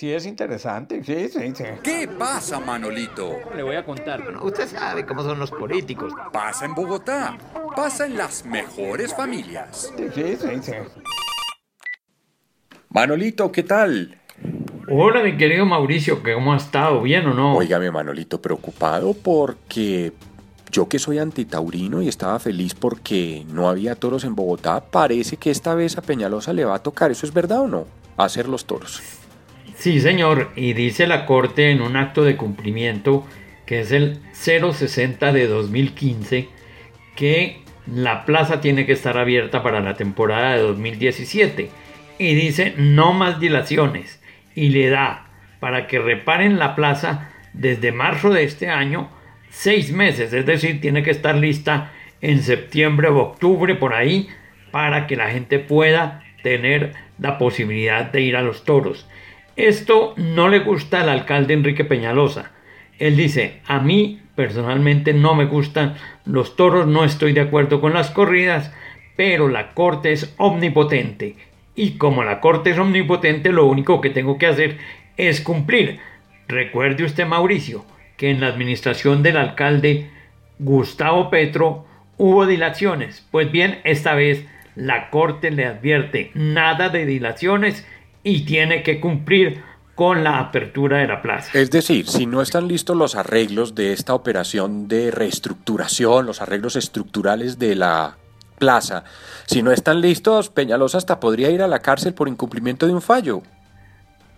Sí, es interesante, sí, sí, sí. ¿Qué pasa, Manolito? Le voy a contar. Bueno, usted sabe cómo son los políticos. Pasa en Bogotá. Pasa en las mejores familias. Sí, sí, sí, sí. Manolito, ¿qué tal? Hola, mi querido Mauricio, ¿cómo ha estado? ¿Bien o no? Óigame, Manolito, preocupado porque yo que soy antitaurino y estaba feliz porque no había toros en Bogotá, parece que esta vez a Peñalosa le va a tocar, ¿eso es verdad o no? Hacer los toros. Sí, señor, y dice la Corte en un acto de cumplimiento, que es el 060 de 2015, que la plaza tiene que estar abierta para la temporada de 2017. Y dice no más dilaciones. Y le da para que reparen la plaza desde marzo de este año seis meses. Es decir, tiene que estar lista en septiembre o octubre por ahí para que la gente pueda tener la posibilidad de ir a los toros. Esto no le gusta al alcalde Enrique Peñalosa. Él dice, a mí personalmente no me gustan los toros, no estoy de acuerdo con las corridas, pero la corte es omnipotente. Y como la corte es omnipotente, lo único que tengo que hacer es cumplir. Recuerde usted, Mauricio, que en la administración del alcalde Gustavo Petro hubo dilaciones. Pues bien, esta vez la corte le advierte nada de dilaciones y tiene que cumplir con la apertura de la plaza. Es decir, si no están listos los arreglos de esta operación de reestructuración, los arreglos estructurales de la plaza, si no están listos, Peñalosa hasta podría ir a la cárcel por incumplimiento de un fallo.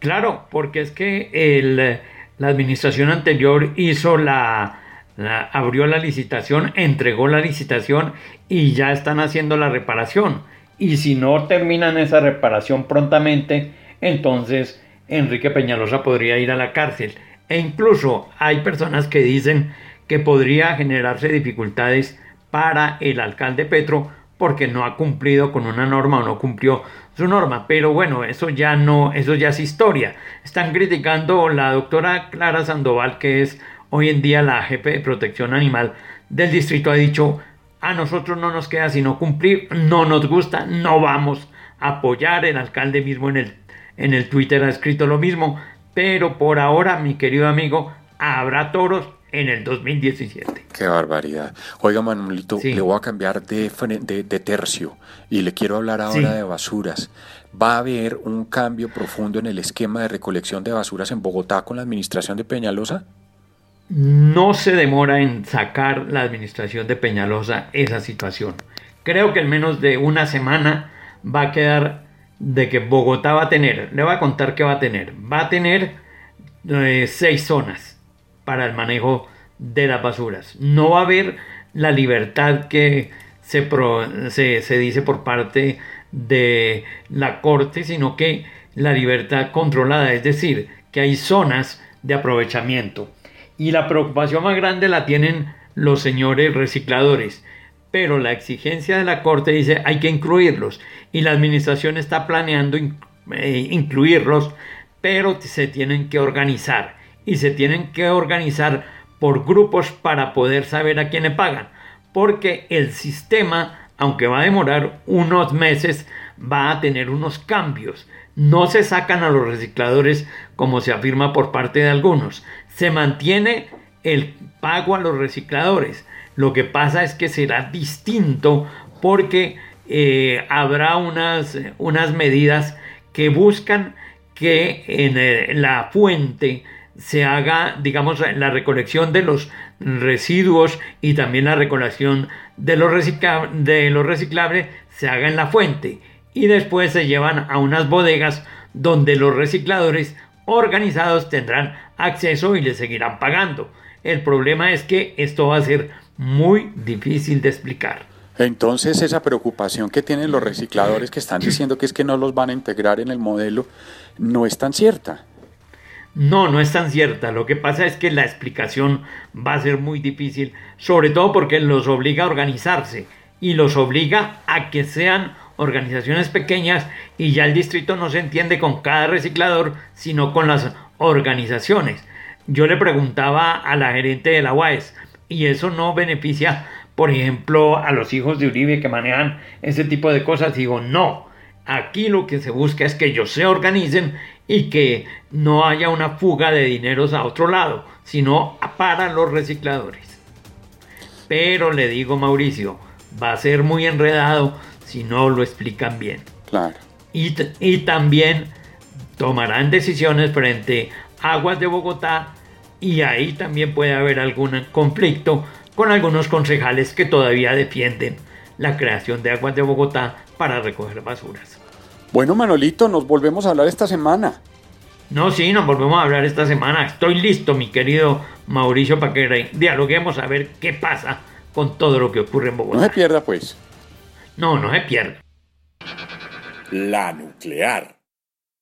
Claro, porque es que el, la administración anterior hizo la, la, abrió la licitación, entregó la licitación y ya están haciendo la reparación. Y si no terminan esa reparación prontamente, entonces Enrique Peñalosa podría ir a la cárcel. E incluso hay personas que dicen que podría generarse dificultades para el alcalde Petro porque no ha cumplido con una norma o no cumplió su norma. Pero bueno, eso ya no, eso ya es historia. Están criticando la doctora Clara Sandoval, que es hoy en día la jefe de protección animal del distrito, ha dicho, a nosotros no nos queda sino cumplir, no nos gusta, no vamos a apoyar. El alcalde mismo en el, en el Twitter ha escrito lo mismo. Pero por ahora, mi querido amigo, habrá toros en el 2017. Qué barbaridad. Oiga, Manuelito, sí. le voy a cambiar de, de, de, tercio y le quiero hablar ahora sí. de basuras. ¿Va a haber un cambio profundo en el esquema de recolección de basuras en Bogotá con la administración de Peñalosa? No se demora en sacar la administración de Peñalosa esa situación. Creo que en menos de una semana va a quedar de que Bogotá va a tener, le voy a contar qué va a tener, va a tener eh, seis zonas para el manejo de las basuras. No va a haber la libertad que se, dice por parte de la Corte, sino que la libertad controlada, es decir, que hay zonas de aprovechamiento. Y la preocupación más grande la tienen los señores recicladores. Pero la exigencia de la Corte dice hay que incluirlos. Y la administración está planeando eh, incluirlos, pero se tienen que organizar y se tienen que organizar por grupos para poder saber a quién le pagan. Porque el sistema, aunque va a demorar unos meses, va a tener unos cambios. No se sacan a los recicladores como se afirma por parte de algunos. Se mantiene el pago a los recicladores. Lo que pasa es que será distinto porque eh, habrá unas, unas medidas que buscan que en eh, la fuente se haga, digamos, la recolección de los residuos y también la recolección de los, de los reciclables se haga en la fuente y después se llevan a unas bodegas donde los recicladores organizados tendrán acceso y les seguirán pagando. El problema es que esto va a ser muy difícil de explicar. Entonces esa preocupación que tienen los recicladores que están diciendo que es que no los van a integrar en el modelo no es tan cierta. No, no es tan cierta. Lo que pasa es que la explicación va a ser muy difícil, sobre todo porque los obliga a organizarse y los obliga a que sean organizaciones pequeñas y ya el distrito no se entiende con cada reciclador, sino con las organizaciones. Yo le preguntaba a la gerente de la UAES y eso no beneficia, por ejemplo, a los hijos de Uribe que manejan ese tipo de cosas. Digo, no, aquí lo que se busca es que ellos se organicen y que no haya una fuga de dineros a otro lado, sino para los recicladores. Pero le digo Mauricio, va a ser muy enredado si no lo explican bien. Claro. Y, y también tomarán decisiones frente a Aguas de Bogotá y ahí también puede haber algún conflicto con algunos concejales que todavía defienden la creación de Aguas de Bogotá para recoger basuras. Bueno, Manolito, nos volvemos a hablar esta semana. No, sí, nos volvemos a hablar esta semana. Estoy listo, mi querido Mauricio, para que dialoguemos a ver qué pasa con todo lo que ocurre en Bogotá. No se pierda, pues. No, no se pierda. La nuclear.